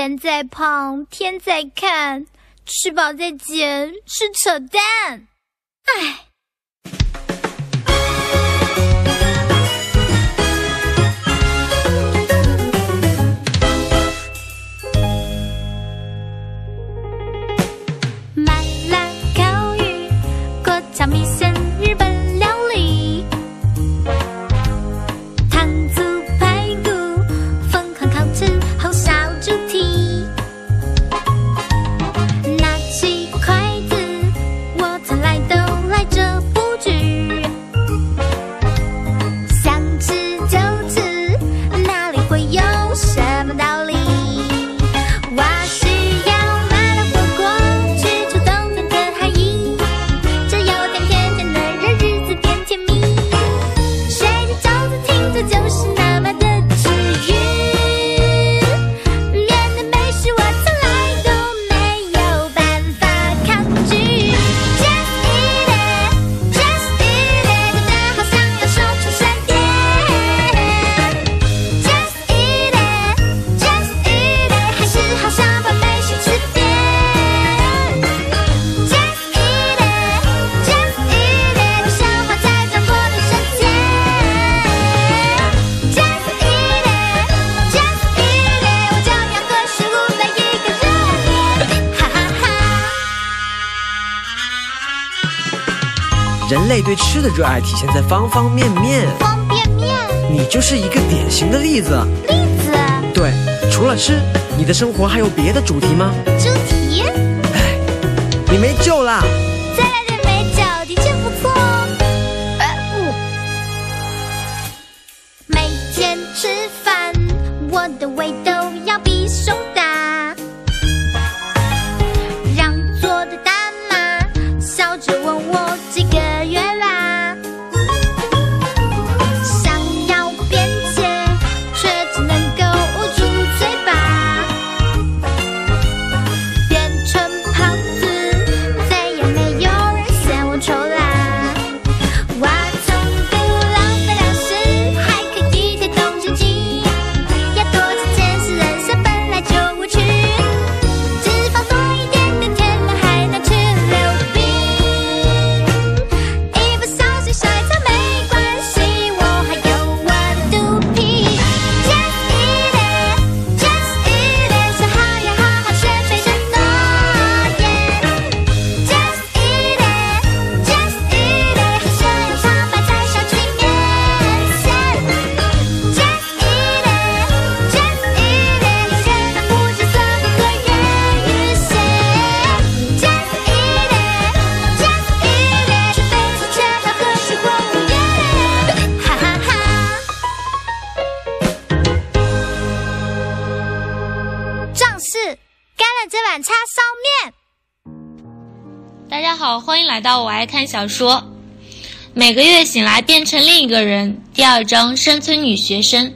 人在胖，天在看，吃饱再减是扯淡。唉。人类对吃的热爱体现在方方面面，方便面，你就是一个典型的例子。例子，对，除了吃，你的生活还有别的主题吗？主题？是干了这碗叉烧面。大家好，欢迎来到我爱看小说。每个月醒来变成另一个人。第二章山村女学生。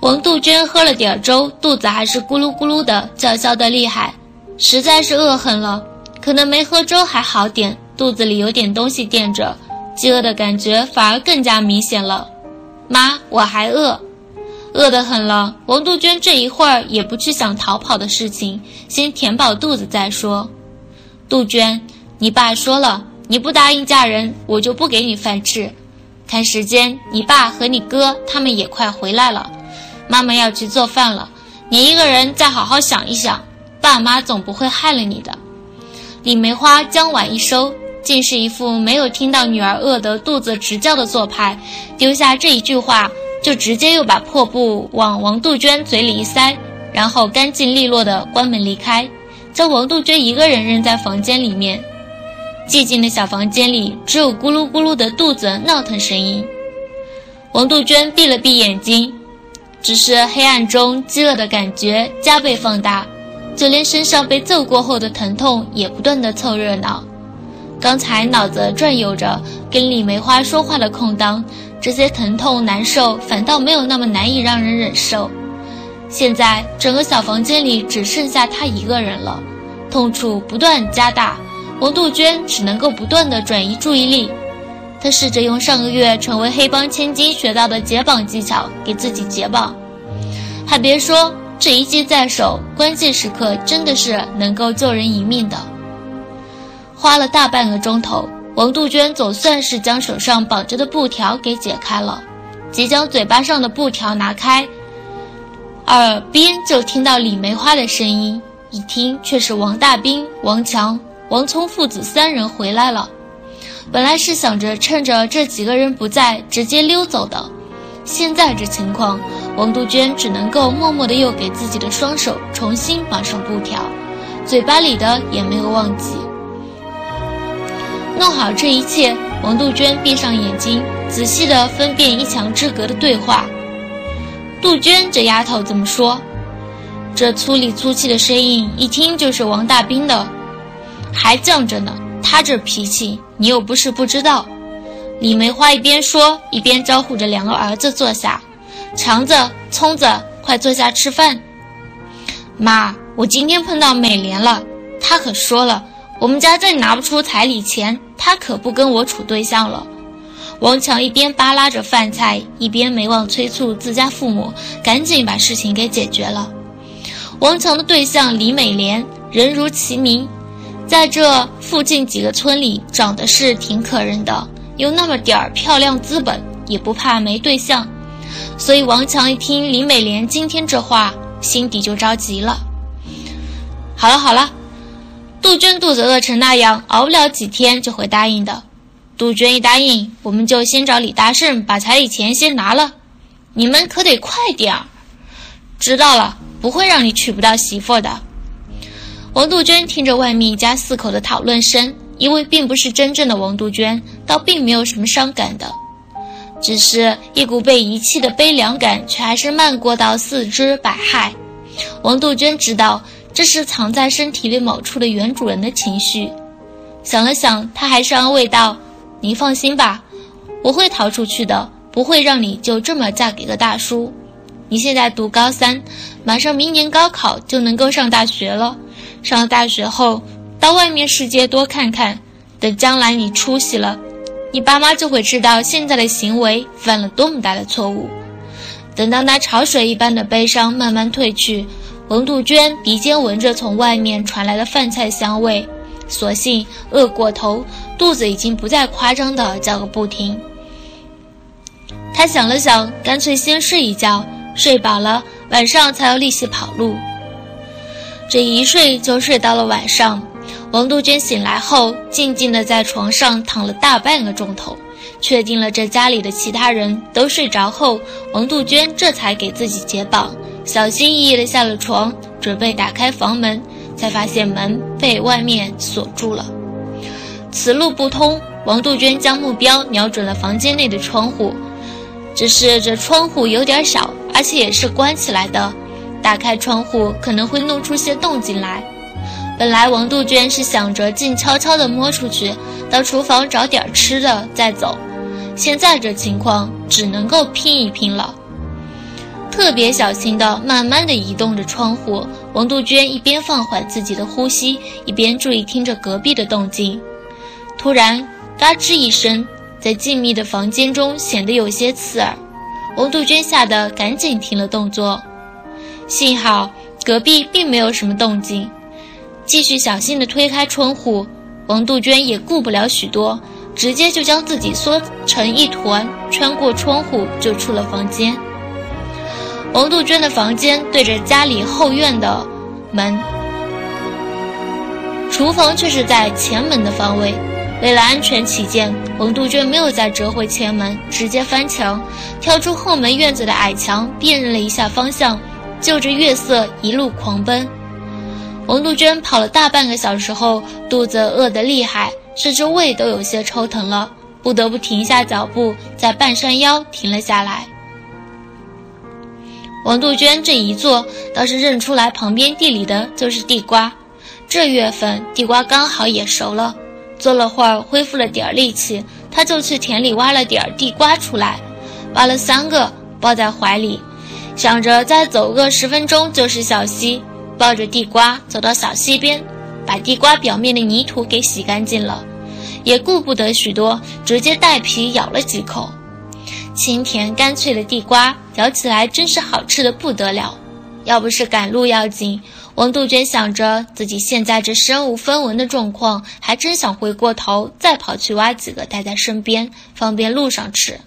王杜鹃喝了点粥，肚子还是咕噜咕噜的叫嚣的厉害，实在是饿狠了。可能没喝粥还好点，肚子里有点东西垫着，饥饿的感觉反而更加明显了。妈，我还饿。饿得很了，王杜鹃这一会儿也不去想逃跑的事情，先填饱肚子再说。杜鹃，你爸说了，你不答应嫁人，我就不给你饭吃。看时间，你爸和你哥他们也快回来了，妈妈要去做饭了，你一个人再好好想一想，爸妈总不会害了你的。李梅花将碗一收，竟是一副没有听到女儿饿得肚子直叫的做派，丢下这一句话。就直接又把破布往王杜鹃嘴里一塞，然后干净利落地关门离开，将王杜鹃一个人扔在房间里面。寂静的小房间里只有咕噜咕噜的肚子闹腾声音。王杜鹃闭了闭眼睛，只是黑暗中饥饿的感觉加倍放大，就连身上被揍过后的疼痛也不断地凑热闹。刚才脑子转悠着跟李梅花说话的空当。这些疼痛难受反倒没有那么难以让人忍受。现在整个小房间里只剩下他一个人了，痛楚不断加大，王杜鹃只能够不断的转移注意力。她试着用上个月成为黑帮千金学到的解绑技巧给自己解绑，还别说，这一计在手，关键时刻真的是能够救人一命的。花了大半个钟头，王杜鹃总算是将手上绑着的布条给解开了，即将嘴巴上的布条拿开，耳边就听到李梅花的声音，一听却是王大兵、王强、王聪父子三人回来了。本来是想着趁着这几个人不在，直接溜走的。现在这情况，王杜鹃只能够默默的又给自己的双手重新绑上布条，嘴巴里的也没有忘记。弄好这一切，王杜鹃闭上眼睛，仔细的分辨一墙之隔的对话。杜鹃这丫头怎么说？这粗里粗气的声音，一听就是王大兵的，还犟着呢。他这脾气，你又不是不知道。李梅花一边说，一边招呼着两个儿子坐下。强子、聪子，快坐下吃饭。妈，我今天碰到美莲了，她可说了，我们家再拿不出彩礼钱，他可不跟我处对象了。王强一边扒拉着饭菜，一边没忘催促自家父母赶紧把事情给解决了。王强的对象李美莲，人如其名，在这附近几个村里长得是挺可人的。有那么点儿漂亮资本，也不怕没对象，所以王强一听李美莲今天这话，心底就着急了。好了好了，杜鹃肚子饿成那样，熬不了几天就会答应的。杜鹃一答应，我们就先找李大胜把彩礼钱先拿了。你们可得快点儿。知道了，不会让你娶不到媳妇的。王杜鹃听着外面一家四口的讨论声。因为并不是真正的王杜鹃，倒并没有什么伤感的，只是一股被遗弃的悲凉感，却还是漫过到四肢百骸。王杜鹃知道这是藏在身体里某处的原主人的情绪，想了想，他还是安慰道：“您放心吧，我会逃出去的，不会让你就这么嫁给个大叔。你现在读高三，马上明年高考就能够上大学了，上了大学后。”到外面世界多看看，等将来你出息了，你爸妈就会知道现在的行为犯了多么大的错误。等到那潮水一般的悲伤慢慢退去，王杜鹃鼻尖闻着从外面传来的饭菜香味，索性饿过头，肚子已经不再夸张的叫个不停。他想了想，干脆先睡一觉，睡饱了晚上才有力气跑路。这一睡就睡到了晚上。王杜鹃醒来后，静静的在床上躺了大半个钟头，确定了这家里的其他人都睡着后，王杜鹃这才给自己解绑，小心翼翼地下了床，准备打开房门，才发现门被外面锁住了，此路不通。王杜鹃将目标瞄准了房间内的窗户，只是这窗户有点小，而且也是关起来的，打开窗户可能会弄出些动静来。本来王杜鹃是想着静悄悄地摸出去，到厨房找点吃的再走。现在这情况只能够拼一拼了。特别小心地、慢慢地移动着窗户，王杜鹃一边放缓自己的呼吸，一边注意听着隔壁的动静。突然，嘎吱一声，在静谧的房间中显得有些刺耳。王杜鹃吓得赶紧停了动作，幸好隔壁并没有什么动静。继续小心地推开窗户，王杜鹃也顾不了许多，直接就将自己缩成一团，穿过窗户就出了房间。王杜鹃的房间对着家里后院的门，厨房却是在前门的方位。为了安全起见，王杜鹃没有再折回前门，直接翻墙，跳出后门院子的矮墙，辨认了一下方向，就着月色一路狂奔。王杜鹃跑了大半个小时后，肚子饿得厉害，甚至胃都有些抽疼了，不得不停下脚步，在半山腰停了下来。王杜鹃这一坐，倒是认出来旁边地里的就是地瓜。这月份地瓜刚好也熟了，坐了会儿，恢复了点力气，他就去田里挖了点地瓜出来，挖了三个抱在怀里，想着再走个十分钟就是小溪。抱着地瓜走到小溪边，把地瓜表面的泥土给洗干净了，也顾不得许多，直接带皮咬了几口。清甜干脆的地瓜，咬起来真是好吃的不得了。要不是赶路要紧，王杜鹃想着自己现在这身无分文的状况，还真想回过头再跑去挖几个带在身边，方便路上吃。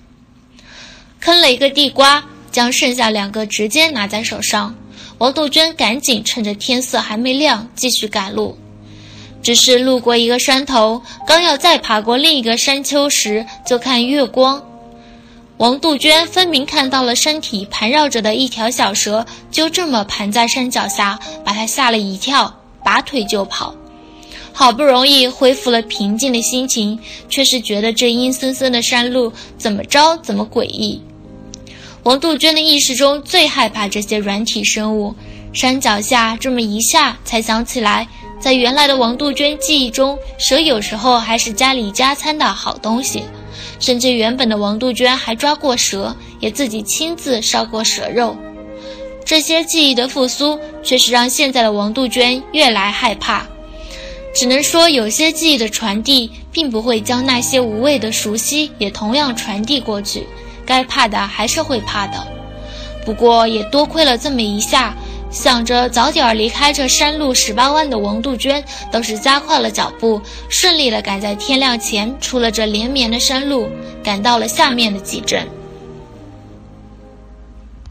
坑了一个地瓜，将剩下两个直接拿在手上。王杜鹃赶紧趁着天色还没亮，继续赶路。只是路过一个山头，刚要再爬过另一个山丘时，就看月光。王杜鹃分明看到了身体盘绕着的一条小蛇，就这么盘在山脚下，把她吓了一跳，拔腿就跑。好不容易恢复了平静的心情，却是觉得这阴森森的山路怎么着怎么诡异。王杜鹃的意识中最害怕这些软体生物。山脚下这么一下，才想起来，在原来的王杜鹃记忆中，蛇有时候还是家里加餐的好东西。甚至原本的王杜鹃还抓过蛇，也自己亲自烧过蛇肉。这些记忆的复苏，却是让现在的王杜鹃越来害怕。只能说，有些记忆的传递，并不会将那些无谓的熟悉也同样传递过去。该怕的还是会怕的。不过也多亏了这么一下。想着早点离开这山路十八弯的王杜鹃，倒是加快了脚步，顺利的赶在天亮前出了这连绵的山路，赶到了下面的集镇。